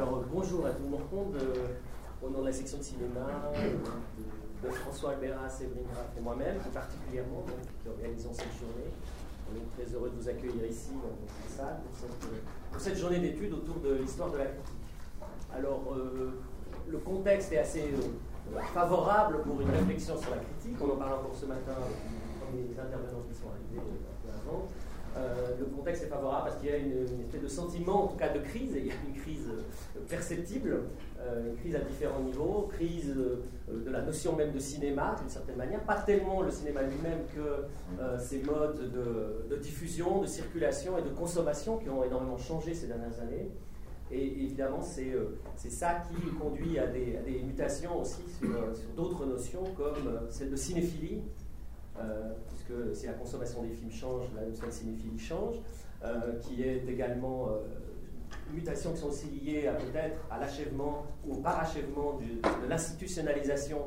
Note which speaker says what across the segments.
Speaker 1: Alors bonjour à tout le monde, euh, au nom de la section de cinéma, euh, de, François Albera, Séverine Graff et moi-même, plus particulièrement, donc, qui organisons cette journée. On est très heureux de vous accueillir ici dans cette salle pour cette, cette journée d'études autour de l'histoire de la critique. Alors, euh, le contexte est assez euh, favorable pour une réflexion sur la critique. On en parle encore ce matin avec les intervenants qui sont arrivés un peu avant. Euh, le contexte est favorable parce qu'il y a une, une, espèce de sentiment, en tout cas de crise, et il y a une crise euh, perceptible, euh, une crise à différents niveaux, crise euh, de la notion même de cinéma, d'une certaine manière, pas tellement le cinéma lui-même que ses modes de, de, diffusion, de circulation et de consommation qui ont énormément changé ces dernières années. Et évidemment, c'est ça qui conduit à des, à des mutations aussi sur, sur d'autres notions comme celle de cinéphilie, puisque si la consommation des films change, la notion de cinéphilie change, euh, qui est également euh, mutations qui sont aussi liées à peut-être à l'achèvement ou au parachèvement de l'institutionnalisation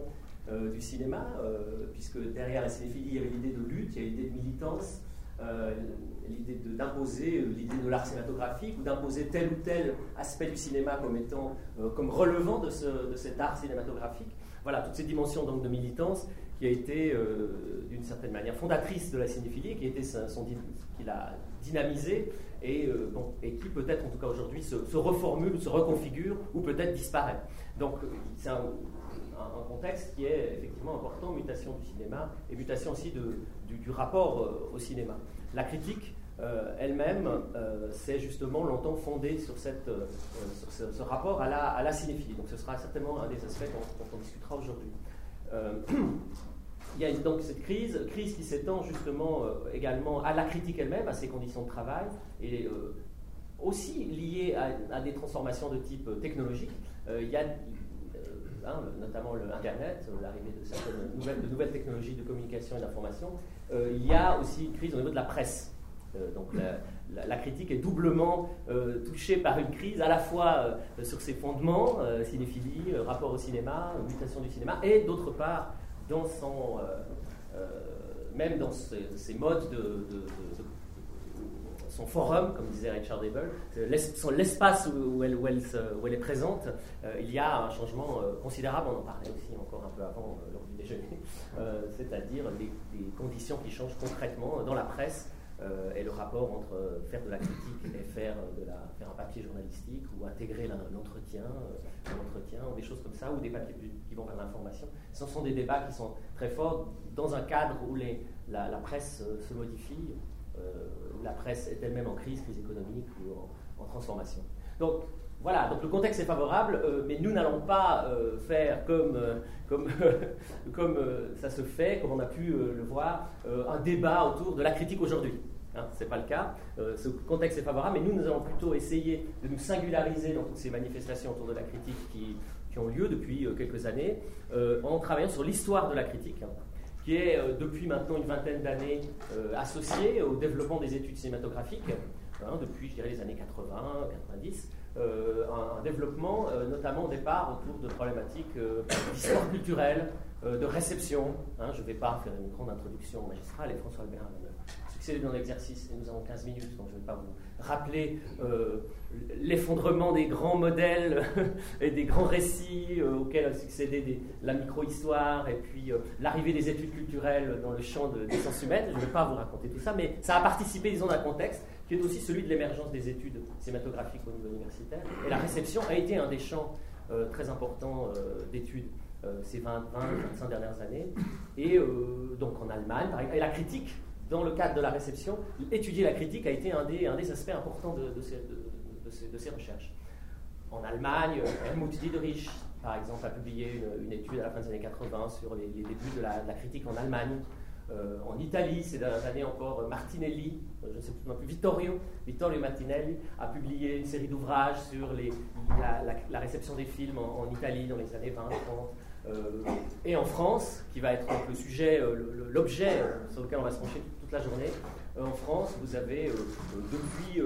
Speaker 1: euh, du cinéma, euh, puisque derrière la cinéphilie, il y avait l'idée de lutte, il y a l'idée de militance, euh, l'idée d'imposer l'idée de l'art cinématographique ou d'imposer tel ou tel aspect du cinéma comme étant comme relevant de, ce, de cet art cinématographique. Voilà, toutes ces dimensions donc de militance qui a été euh, d'une certaine manière fondatrice de la cinéphilie, qui, son, qui l'a dynamisée et, euh, et, qui peut-être en tout cas aujourd'hui se, se, reformule, se reconfigure ou peut-être disparaît. Donc c'est un, contexte qui est effectivement important, mutation du cinéma et mutation aussi du, rapport euh, au cinéma. La critique euh, elle-même s'est justement longtemps fondée sur, cette, ce, rapport à la, à la, cinéphilie. Donc ce sera certainement un des aspects dont on discutera aujourd'hui. il y a donc cette crise, crise qui s'étend justement euh, également à la critique elle-même, à ses conditions de travail, et euh, aussi liée à, des transformations de type technologique. Euh, il y a hein, notamment l'Internet, l'arrivée de certaines nouvelles, technologies de communication et d'information. il y a aussi une crise au niveau de la presse. Donc la, critique est doublement touchée par une crise, à la fois sur ses fondements, cinéphilie, rapport au cinéma, mutation du cinéma, et d'autre part dans son, euh, euh, même dans ses, modes de, son forum, comme disait Richard Abel, l'espace où, elle, où, où elle est présente, euh, il y a un changement euh, considérable, on en parlait aussi encore un peu avant euh, lors du déjeuner, c'est-à-dire des, des, conditions qui changent concrètement dans la presse euh, et le rapport entre faire de la critique et faire, de la, faire un papier journalistique ou intégrer l'entretien, euh, l'entretien, des choses comme ça, ou des papiers qui vont vers l'information. Ce sont des débats qui sont très forts dans un cadre où les, la, presse euh, se modifie, où la presse est elle-même en crise, crise économique ou en, en transformation. Donc, voilà, donc le contexte est favorable, euh, mais nous n'allons pas euh, faire comme, euh, comme, comme ça se fait, comme on a pu le voir, un débat autour de la critique aujourd'hui. Hein, ce n'est pas le cas. ce contexte est favorable, mais nous, nous allons plutôt essayer de nous singulariser dans toutes ces manifestations autour de la critique qui, ont lieu depuis quelques années, en travaillant sur l'histoire de la critique. Hein, qui est depuis maintenant une vingtaine d'années associée au développement des études cinématographiques, hein, depuis, je dirais, les années 80, 90 euh, un, un, développement, euh, notamment au départ autour de problématiques euh, d'histoire culturelle, euh, de réception. Hein, je ne vais pas faire une grande introduction magistrale et François Albert succéder dans l'exercice et nous avons 15 minutes, donc je ne vais pas vous rappeler euh, l'effondrement des grands modèles et des grands récits auxquels a succédé la micro-histoire et puis l'arrivée des études culturelles dans le champ de, des sciences humaines. Je ne vais pas vous raconter tout ça, mais ça a participé, disons, d'un contexte qui est aussi celui de l'émergence des études cinématographiques au niveau universitaire. Et la réception a été un des champs euh, très importants euh, d'études euh, ces 20, 20, 25 dernières années. Et euh, donc en Allemagne, par exemple, et la critique, dans le cadre de la réception, étudier la critique a été un des, aspects importants de, ces, recherches. En Allemagne, Helmut Diederich, par exemple, a publié une, étude à la fin des années 80 sur les, débuts de la, critique en Allemagne. Euh, en Italie, ces dernières années encore, Martinelli, euh, je ne sais plus, Vittorio, Vittorio Martinelli a publié une série d'ouvrages sur la, réception des films en, Italie dans les années 20, 30. Euh, et en France, qui va être le sujet, l'objet sur lequel on va se pencher journée, en France, vous avez depuis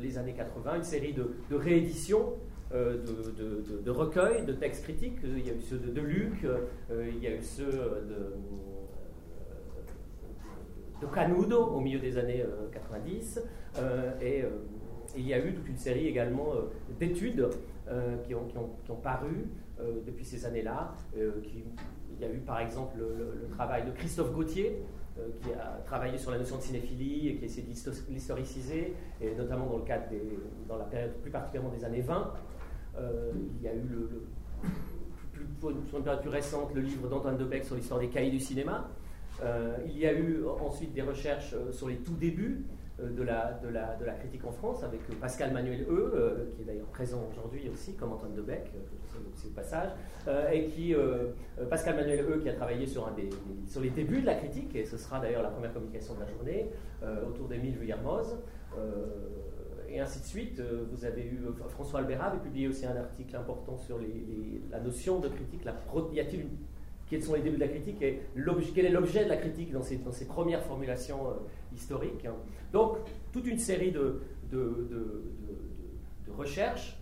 Speaker 1: les années 80 une série de, rééditions de, recueils de textes critiques. Il y a eu ceux de, Luc, il y a eu ceux de Canudo au milieu des années euh, 90 euh, et, il y a eu toute une série également d'études qui ont, paru depuis ces années-là. il y a eu par exemple le, travail de Christophe Gauthier, qui a travaillé sur la notion de cinéphilie et qui a essayé de l'historiciser, et notamment dans le cadre des, dans la période plus particulièrement des années 20. il y a eu le, sur une période plus récente, le livre d'Antoine Debec sur l'histoire des cahiers du cinéma. Euh, il y a eu ensuite des recherches euh, sur les tout débuts euh, de la, de, la, de la, critique en France avec Pascal Manuel E, qui est d'ailleurs présent aujourd'hui aussi, comme Antoine Debec, c'est au passage, et qui, Pascal Manuel E, qui a travaillé sur, un des, sur les débuts de la critique, et ce sera d'ailleurs la première communication de la journée, autour d'Émile Vuillermoz et ainsi de suite. Euh, vous avez eu euh, François Albert avait publié aussi un article important sur la notion de critique. La, y a-t-il quels sont les débuts de la critique et quel est l'objet de la critique dans ces, dans ces premières formulations euh, historiques. Hein. Donc, toute une série de, de, de, recherches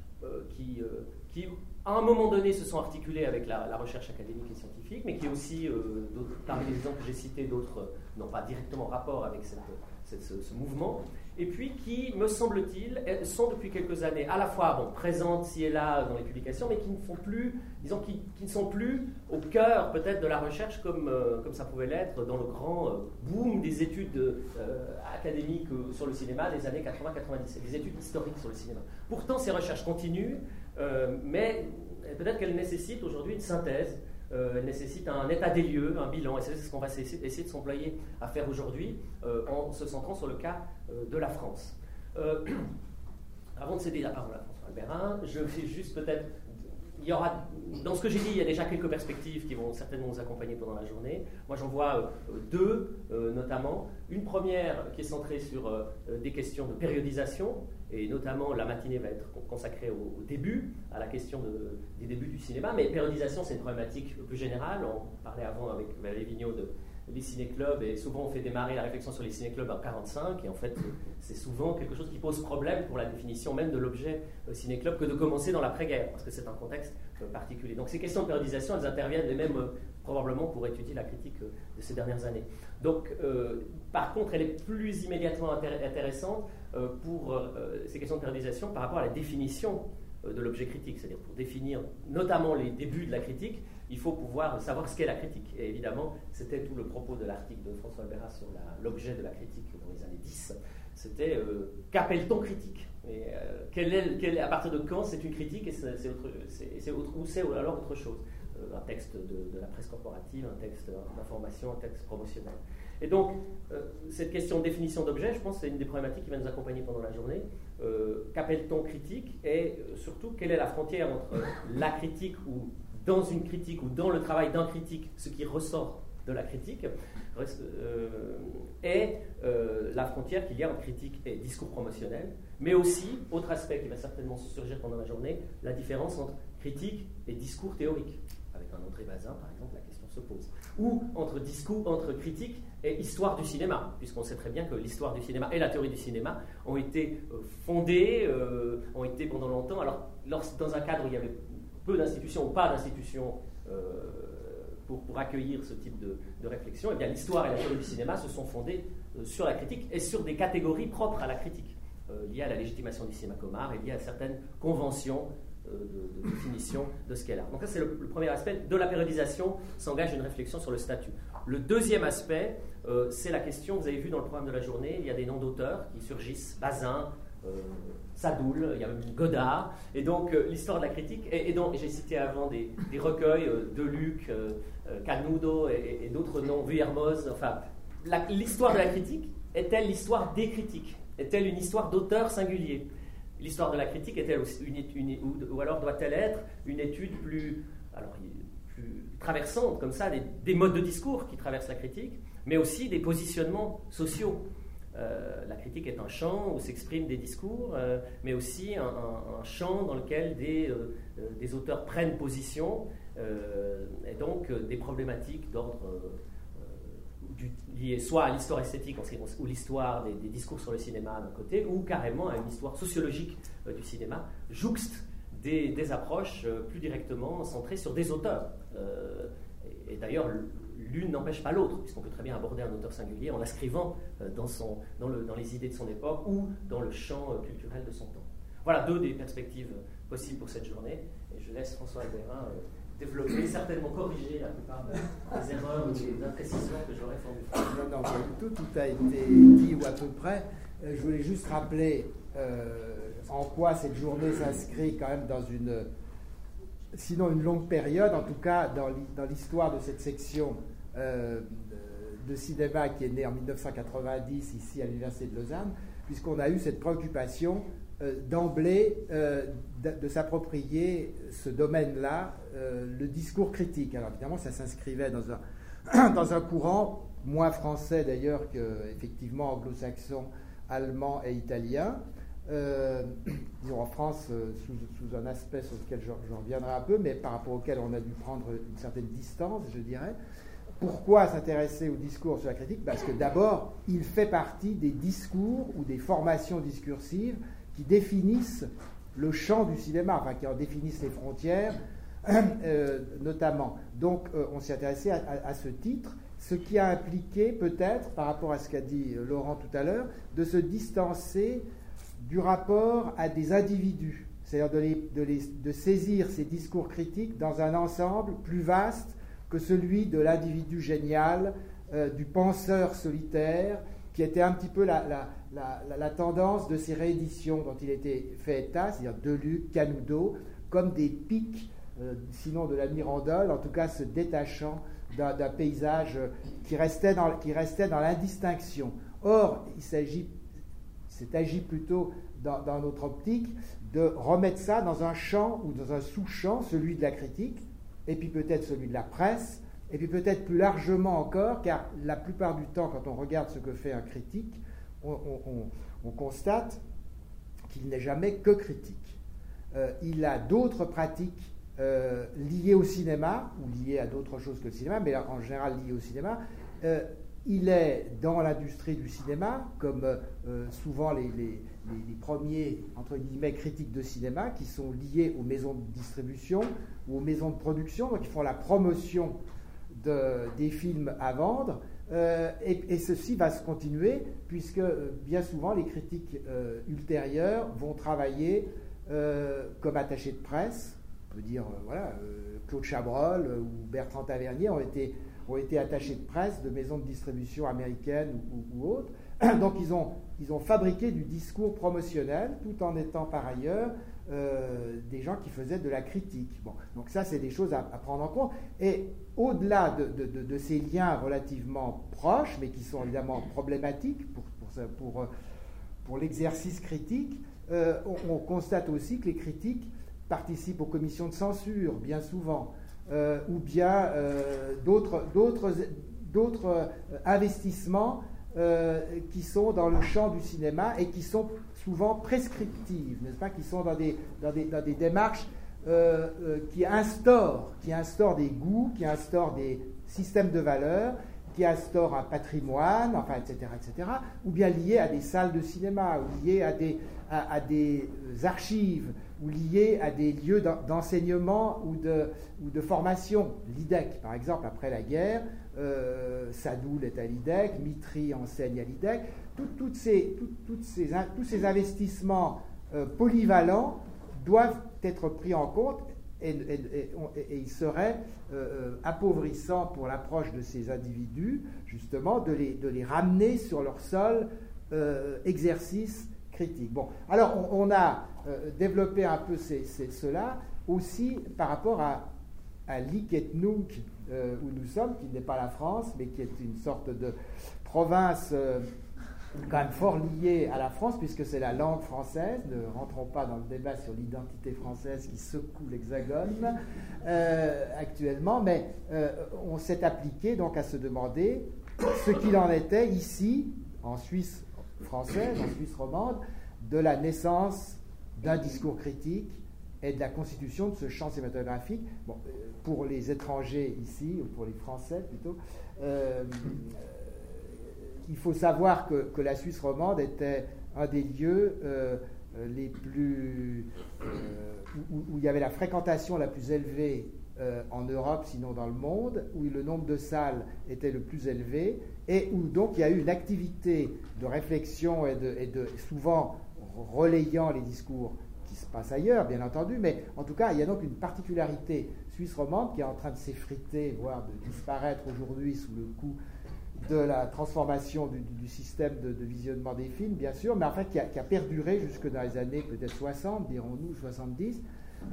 Speaker 1: qui, qui, à un moment donné, se sont articulées avec la, recherche académique et scientifique, mais qui aussi, parmi les exemples que j'ai cités, d'autres n'ont pas directement rapport avec cette, ce, mouvement et puis qui, me semble-t-il, sont depuis quelques années à la fois bon, présentes ci et là dans les publications, mais qui ne font plus, disons, qui, ne sont plus au cœur peut-être de la recherche comme, euh, comme ça pouvait l'être dans le grand euh, boom des études euh, académiques sur le cinéma des années 80-90, des études historiques sur le cinéma. Pourtant, ces recherches continuent, mais peut-être qu'elles nécessitent aujourd'hui une synthèse euh, nécessite un état des lieux, un bilan, et c'est ce qu'on va essayer, de s'employer à faire aujourd'hui euh, en se centrant sur le cas euh, de la France. avant de céder la parole à François Albérin, je vais juste peut-être il y aura, dans ce que j'ai dit, il y a déjà quelques perspectives qui vont certainement nous accompagner pendant la journée. Moi, j'en vois deux, notamment. Une première qui est centrée sur des questions de périodisation, et notamment la matinée va être consacrée au, début, à la question des débuts du cinéma, mais périodisation c'est une problématique plus générale, on parlait avant avec Valérie Vigneault de, des ciné-clubs, et souvent on fait démarrer la réflexion sur les ciné-clubs en 45, et en fait c'est souvent quelque chose qui pose problème pour la définition même de l'objet euh, ciné-club que de commencer dans l'après-guerre, parce que c'est un contexte euh, particulier. Donc ces questions de périodisation, elles interviennent les mêmes euh, probablement pour étudier la critique de ces dernières années. Donc par contre, elle est plus immédiatement intéressante pour ces questions de périodisation par rapport à la définition de l'objet critique. C'est-à-dire pour définir notamment les débuts de la critique, il faut pouvoir savoir ce qu'est la critique. Et évidemment, c'était tout le propos de l'article de François Albera sur l'objet de la critique dans les années 10. C'était qu'appelle-t-on critique? Et, quel est, À partir de quand c'est une critique et c'est autre, ou c'est alors autre chose? Un texte de, de, la presse corporative, un texte d'information, un texte promotionnel. Et donc, euh, cette question de définition d'objet, je pense c'est une des problématiques qui va nous accompagner pendant la journée. Euh, qu'appelle-t-on critique? Et euh, surtout, quelle est la frontière entre la critique ou dans une critique ou dans le travail d'un critique, ce qui ressort de la critique, et la frontière qu'il y a entre critique et discours promotionnel, mais aussi, autre aspect qui va certainement surgir pendant la journée, la différence entre critique et discours théorique. Avec un André Bazin, par exemple, la question se pose. Ou entre discours, entre critique et histoire du cinéma, puisqu'on sait très bien que l'histoire du cinéma et la théorie du cinéma ont été euh, fondées, euh, ont été pendant longtemps. Alors, dans un cadre où il y avait peu d'institutions ou pas d'institutions euh, pour, pour, accueillir ce type de, réflexion, et eh bien l'histoire et la théorie du cinéma se sont fondées sur la critique et sur des catégories propres à la critique, liées à la légitimation du cinéma comme et liées à certaines conventions de, définition de ce qu'est art. Donc ça c'est le, premier aspect. De la périodisation s'engage une réflexion sur le statut. Le deuxième aspect, euh, c'est la question, vous avez vu dans le programme de la journée, il y a des noms d'auteurs qui surgissent, Bazin, euh, Sadoul, il y a même Godard, et donc euh, l'histoire de la critique, et, donc j'ai cité avant des, recueils de Luc, Canudo et, d'autres noms, Vuillermoz, enfin, l'histoire de la critique est-elle l'histoire des critiques? Est-elle une histoire d'auteurs singuliers? L'histoire de la critique est-elle une, ou, ou, alors doit-elle être une étude plus, alors, traversante, comme ça, des, modes de discours qui traversent la critique, mais aussi des positionnements sociaux. Euh, la critique est un champ où s'expriment des discours, euh, mais aussi un, champ dans lequel des, euh, auteurs prennent position, et donc des problématiques d'ordre liées soit à l'histoire esthétique ou l'histoire des, discours sur le cinéma d'un côté, ou carrément à une histoire sociologique du cinéma, jouxte des, approches plus directement centrées sur des auteurs. Et, d'ailleurs, l'une n'empêche pas l'autre, puisqu'on peut très bien aborder un auteur singulier en l'inscrivant dans, son, dans, le, dans, les idées de son époque ou dans le champ culturel de son temps. Voilà deux des perspectives possibles pour cette journée, et je laisse François Albérin développer, certainement corriger la plupart des erreurs ou des imprécisions que j'aurais formulées.
Speaker 2: Non, non, tout, tout a été dit ou à peu près. Euh, je voulais juste rappeler euh, en quoi cette journée s'inscrit quand même dans une, sinon une longue période, en tout cas dans l'histoire de cette section euh, de cinéma qui est née en 1990 ici à l'Université de Lausanne, puisqu'on a eu cette préoccupation d'emblée de, s'approprier ce domaine-là, le discours critique. Alors évidemment, ça s'inscrivait dans un, dans un courant moins français d'ailleurs qu'effectivement anglo-saxon allemand et italien. Euh, disons en France, euh, sous, un aspect sur lequel j'en reviendrai un peu, mais par rapport auquel on a dû prendre une certaine distance, je dirais. Pourquoi s'intéresser au discours sur la critique Parce que d'abord, il fait partie des discours ou des formations discursives qui définissent le champ du cinéma, enfin qui en définissent les frontières, euh, notamment. Donc, on s'est intéressé à, ce titre ce qui a impliqué peut-être, par rapport à ce qu'a dit euh, Laurent tout à l'heure, de se distancer du rapport à des individus, c'est-à-dire de, saisir ces discours critiques dans un ensemble plus vaste que celui de l'individu génial, euh, du penseur solitaire, qui était un petit peu la, tendance de ces rééditions dont il était fait état, c'est-à-dire Deluc, Canudo, comme des pics, euh, sinon de la Mirandole, en tout cas se détachant d'un paysage qui restait dans, qui restait dans l'indistinction. Or, il s'agit, c'est agi plutôt dans, notre optique de remettre ça dans un champ ou dans un sous-champ, celui de la critique, et puis peut-être celui de la presse, et puis peut-être plus largement encore, car la plupart du temps, quand on regarde ce que fait un critique, on, constate qu'il n'est jamais que critique. Euh, il a d'autres pratiques euh, lié au cinéma, ou lié à d'autres choses que le cinéma, mais en général lié au cinéma, euh, il est dans l'industrie du cinéma, comme souvent les, premiers, entre guillemets, critiques de cinéma, qui sont liés aux maisons de distribution ou aux maisons de production, donc ils font la promotion de, des films à vendre. Et, et, ceci va se continuer, puisque bien souvent les critiques ultérieures vont travailler comme attachés de presse, on peut dire, euh, voilà, euh, Claude Chabrol euh, ou Bertrand Tavernier ont été attachés de presse de maisons de distribution américaines ou, autres. Donc ils ont, ils ont fabriqué du discours promotionnel tout en étant par ailleurs des gens qui faisaient de la critique. Bon, donc ça, c'est des choses à, prendre en compte. Et au-delà de, ces liens relativement proches, mais qui sont évidemment problématiques pour, pour, pour, pour l'exercice critique, on, on, constate aussi que les critiques participent aux commissions de censure, bien souvent, euh, ou bien euh, d'autres euh, qui sont dans le champ du cinéma et qui sont souvent prescriptives, n'est-ce pas, qui sont dans des, dans des, dans des démarches qui, instaurent, qui instaurent des goûts, qui instaurent des systèmes de valeurs, qui instaurent un patrimoine, enfin, etc., etc., ou bien liés à des salles de cinéma, ou liés à des, à des archives, ou liés à des lieux d'enseignement ou de, ou de formation. L'IDEC, par exemple, après la guerre, euh, Sadoul est à l'IDEC, Mitri enseigne à l'IDEC. tous ces investissements euh, polyvalents doivent être pris en compte et, il serait euh, appauvrissant pour l'approche de ces individus, justement, de les, ramener sur leur sol exercice critique. Bon, alors on a développer un peu cela aussi par rapport à, à euh, où nous sommes, qui n'est pas la France, mais qui est une sorte de province euh, quand même fort liée à la France, puisque c'est la langue française. Ne rentrons pas dans le débat sur l'identité française qui secoue l'hexagone actuellement, mais on s'est appliqué donc à se demander ce qu'il en était ici, en Suisse française, en Suisse romande, de la naissance d'un discours critique et de la constitution de ce champ cinématographique. Bon, euh, pour les étrangers ici, ou pour les Français plutôt, euh, il faut savoir que, que, la Suisse romande était un des lieux euh, les plus. Où, il y avait la fréquentation la plus élevée euh, en Europe, sinon dans le monde, où le nombre de salles était le plus élevé, et où donc il y a eu une activité de réflexion et et de souvent relayant les discours se passent ailleurs, bien entendu, mais en tout cas, il y a donc une particularité suisse romande qui est en train de s'effriter, voire de disparaître aujourd'hui sous le coup de la transformation du, système de, visionnement des films, bien sûr, mais en fait qui a, qui a perduré jusque dans les années peut-être 60, dirons-nous, 70.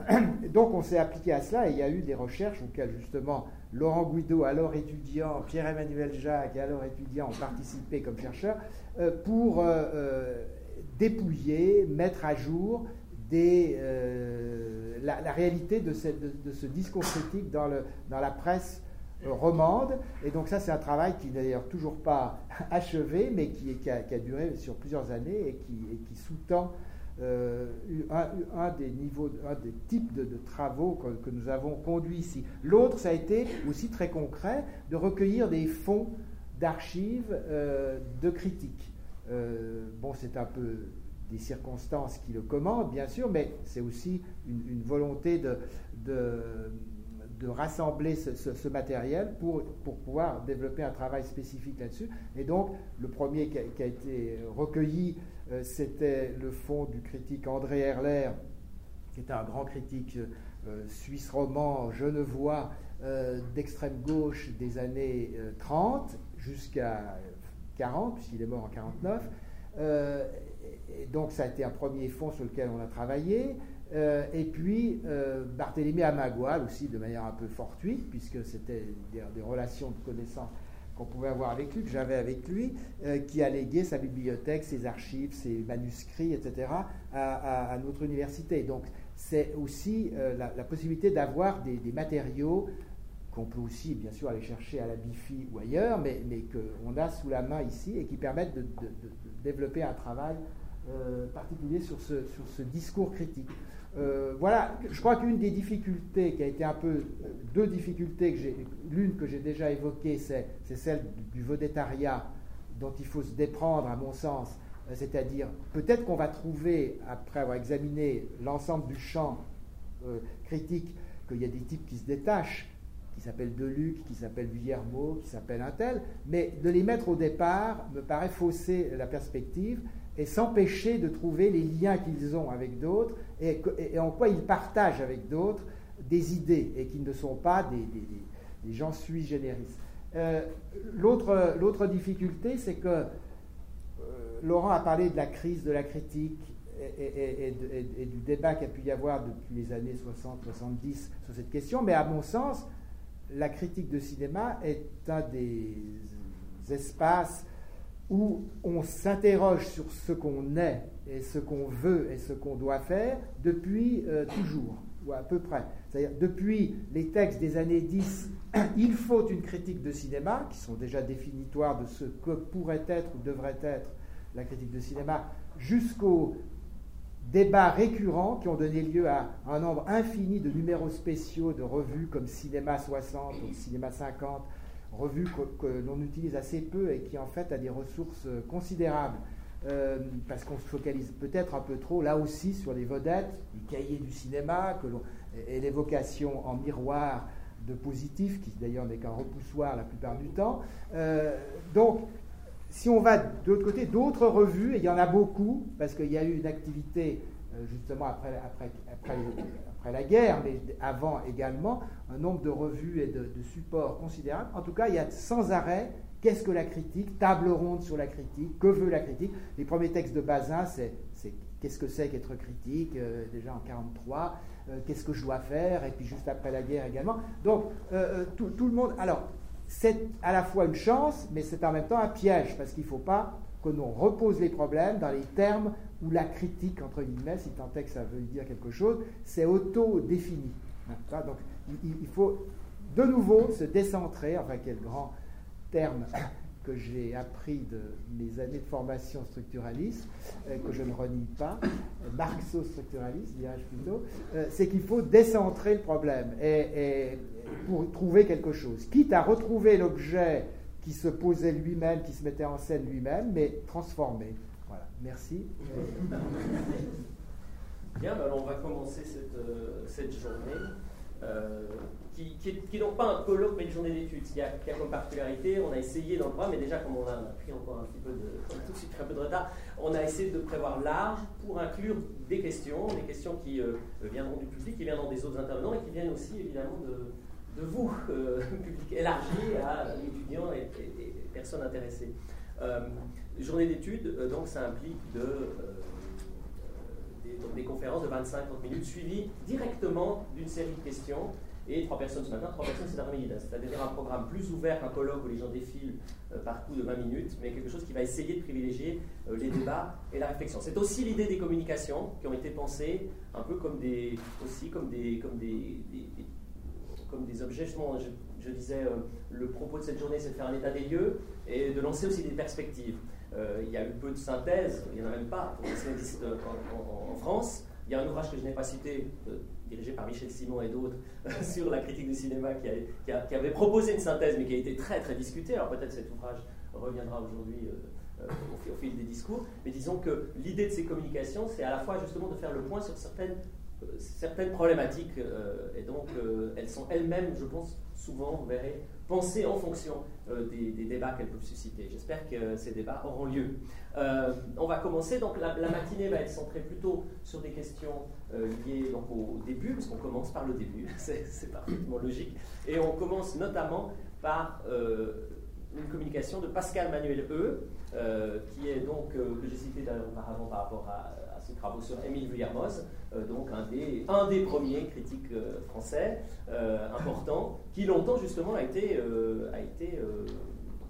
Speaker 2: Donc on s'est appliqué à cela et il y a eu des recherches auxquelles justement Laurent Guido, alors étudiant, Pierre-Emmanuel Jacques, alors étudiant, ont participé comme chercheurs euh, pour euh, euh, dépouiller, mettre à jour des, la, réalité de, ce discours critique dans, la presse romande. Et donc ça, c'est un travail qui n'est d'ailleurs toujours pas achevé, mais qui, a, duré sur plusieurs années et qui, sous-tend euh, un, des types de, travaux que, nous avons conduits ici. L'autre, ça a été aussi très concret, de recueillir des fonds d'archives euh, de critiques. Euh, bon, c'est un peu des circonstances qui le commandent, bien sûr, mais c'est aussi une, volonté de, de, rassembler ce, matériel pour, pour pouvoir développer un travail spécifique là-dessus. Et donc, le premier qui a été recueilli euh, c'était le fond du critique André Herler, qui était un grand critique euh, suisse roman genevois euh, d'extrême gauche des années 30 jusqu'à 40, puisqu'il est mort en 49. Donc ça a été un premier fond sur lequel on a travaillé. et puis Barthélemy Amagual aussi de manière un peu fortuite, puisque c'était des, relations de connaissance qu'on pouvait avoir avec lui, que j'avais avec lui, euh, qui a légué sa bibliothèque, ses archives, ses manuscrits, etc., à, notre université. Donc c'est aussi euh, la, possibilité d'avoir des, matériaux qu'on peut aussi, bien sûr, aller chercher à la BIFI ou ailleurs, mais, mais qu'on a sous la main ici et qui permettent de, développer un travail euh, particulier sur ce, sur ce discours critique. Euh, voilà, je crois qu'une des difficultés qui a été un peu, euh, deux difficultés que j'ai, l'une que j'ai déjà évoquée, c'est, celle du vedettariat dont il faut se déprendre, à mon sens, c'est-à-dire peut-être qu'on va trouver, après avoir examiné l'ensemble du champ critique, qu'il y a des types qui se détachent, qui s'appellent Deluc, qui s'appellent Guillermo, qui s'appellent un tel, mais de les mettre au départ me paraît fausser la perspective et s'empêcher de trouver les liens qu'ils ont avec d'autres et, en quoi ils partagent avec d'autres des idées et qu'ils ne sont pas des, gens sui generis. Euh, l'autre difficulté, c'est que euh, Laurent a parlé de la crise de la critique et, et du débat qu'il a pu y avoir depuis les années 60-70 sur cette question, mais à mon sens, la critique de cinéma est un des espaces où on s'interroge sur ce qu'on est et ce qu'on veut et ce qu'on doit faire depuis euh, toujours, ou à peu près. C'est-à-dire, depuis les textes des années 10, il faut une critique de cinéma, qui sont déjà définitoires de ce que pourrait être ou devrait être la critique de cinéma, jusqu'aux débats récurrents qui ont donné lieu à un nombre infini de numéros spéciaux de revues comme Cinéma 60 ou Cinéma 50, revue que, l'on utilise assez peu et qui en fait a des ressources euh, considérables. Euh, parce qu'on se focalise peut-être un peu trop là aussi sur les vedettes, les cahiers du cinéma, que et l'évocation en miroir de positif, qui d'ailleurs n'est qu'un repoussoir la plupart du temps. Euh, donc, si on va de l'autre côté, d'autres revues, et il y en a beaucoup, parce qu'il y a eu une activité justement après, après, après, la guerre, mais avant également, un nombre de revues et de, supports considérables. En tout cas, il y a sans arrêt qu'est-ce que la critique, table ronde sur la critique, que veut la critique? Les premiers textes de Bazin, c'est qu'est-ce que c'est qu'être critique, euh, déjà en 1943, euh, qu'est-ce que je dois faire, et puis juste après la guerre également. Donc, euh, tout, tout, le monde. Alors, c'est à la fois une chance, mais c'est en même temps un piège, parce qu'il ne faut pas que l'on repose les problèmes dans les termes où la critique, entre guillemets, si tant est que ça veut dire quelque chose, c'est auto-défini. Hein, donc il, faut de nouveau se décentrer, enfin quel grand terme que j'ai appris de mes années de formation structuraliste, euh, que je ne renie pas, marxo-structuraliste, dirais-je plutôt, euh, c'est qu'il faut décentrer le problème et, pour trouver quelque chose, quitte à retrouver l'objet qui se posait lui-même, qui se mettait en scène lui-même, mais transformé. Merci.
Speaker 1: Bien, ben, alors on va commencer cette, euh, cette journée qui, qui, est, donc pas un colloque mais une journée d'études. qui a, qui a comme particularité, on a essayé dans le programme, mais déjà comme on a, pris encore un petit peu de, tout de suite un peu de retard, on a essayé de prévoir large pour inclure des questions, des questions qui euh, viendront du public, qui viendront des autres intervenants et qui viennent aussi évidemment de, de vous, euh, public élargi à étudiants et, personnes intéressées. Euh, journée d'études, donc ça implique de des, des, conférences de 25-30 minutes suivies directement d'une série de questions et trois personnes ce matin, trois personnes cet après-midi. C'est-à-dire un programme plus ouvert qu'un colloque où les gens défilent euh, par coup de 20 minutes, mais quelque chose qui va essayer de privilégier euh, les débats et la réflexion. C'est aussi l'idée des communications qui ont été pensées un peu comme des, aussi comme des, comme des, comme des objets. Je, disais, euh, le propos de cette journée, c'est de faire un état des lieux et de lancer aussi des perspectives. Il y a eu peu de synthèse, il n'y en a même pas, ça existe en, en France. Il y a un ouvrage que je n'ai pas cité, dirigé par Michel Simon et d'autres, sur la critique du cinéma, qui, avait proposé une synthèse, mais qui a été très très discutée. Alors peut-être cet ouvrage reviendra aujourd'hui euh, euh, au, fil des discours. Mais disons que l'idée de ces communications, c'est à la fois justement de faire le point sur certaines, euh, certaines problématiques, et donc elles sont elles-mêmes, je pense, souvent, vous verrez, pensées en fonction des, débats qu'elles peuvent susciter. J'espère que ces débats auront lieu. on va commencer, donc la, matinée va être centrée plutôt sur des questions euh, lié donc, au début, parce qu'on commence par le début, c'est parfaitement logique, et on commence notamment par euh, une communication de Pascal Manuel E, euh, qui est donc, que j'ai cité auparavant par rapport à, ses travaux sur Émile Vuillermoz, donc un des, premiers critiques français importants, qui longtemps justement a été, a été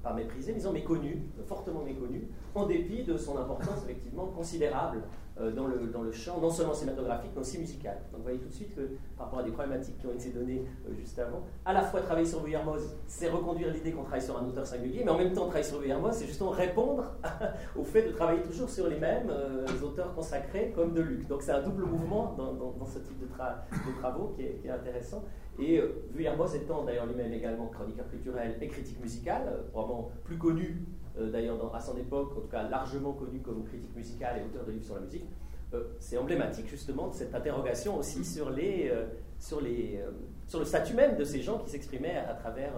Speaker 1: pas méprisé, mais méconnu, fortement méconnu, en dépit de son importance effectivement considérable euh, dans, le, dans le champ, non seulement cinématographique, mais aussi musical. Donc vous voyez tout de suite que par rapport à des problématiques qui ont été données euh, juste avant, à la fois travailler sur Vuillermoz, c'est reconduire l'idée qu'on travaille sur un auteur singulier, mais en même temps travailler sur Vuillermoz, c'est justement répondre au fait de travailler toujours sur les mêmes euh, auteurs consacrés comme de Luc. Donc c'est un double mouvement dans, dans, ce type de, travaux qui est, intéressant. Et euh, Vuillermoz étant d'ailleurs lui-même également chroniqueur culturel et critique musicale, euh, probablement plus connu euh, d'ailleurs à son époque, en tout cas largement connu comme critique musicale et auteur de livres sur la musique, c'est emblématique justement de cette interrogation aussi sur, les, sur, les, sur le statut même de ces gens qui s'exprimaient à, travers,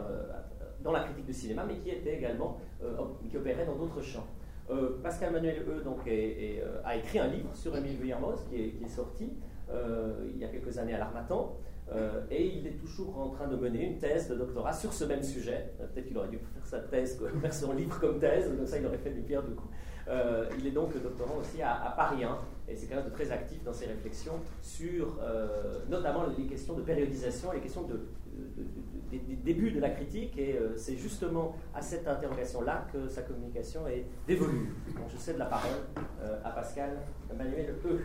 Speaker 1: dans la critique du cinéma, mais qui étaient également, qui opéraient dans d'autres champs. Pascal Manuel E donc, a écrit un livre sur Émile qui est, qui est sorti il y a quelques années à l'Armatan. Euh, et il est toujours en train de mener une thèse de doctorat sur ce même sujet. Euh, peut-être qu'il aurait dû faire sa thèse, faire son livre comme thèse, comme ça il aurait fait du pierre du coup. Euh, il est donc doctorant aussi à, Paris 1, et c'est quand même très actif dans ses réflexions sur notamment les questions de périodisation, les questions de, des débuts de la critique, et c'est justement à cette interrogation-là que sa communication est dévolue. Donc je cède la parole à Pascal Manuel E.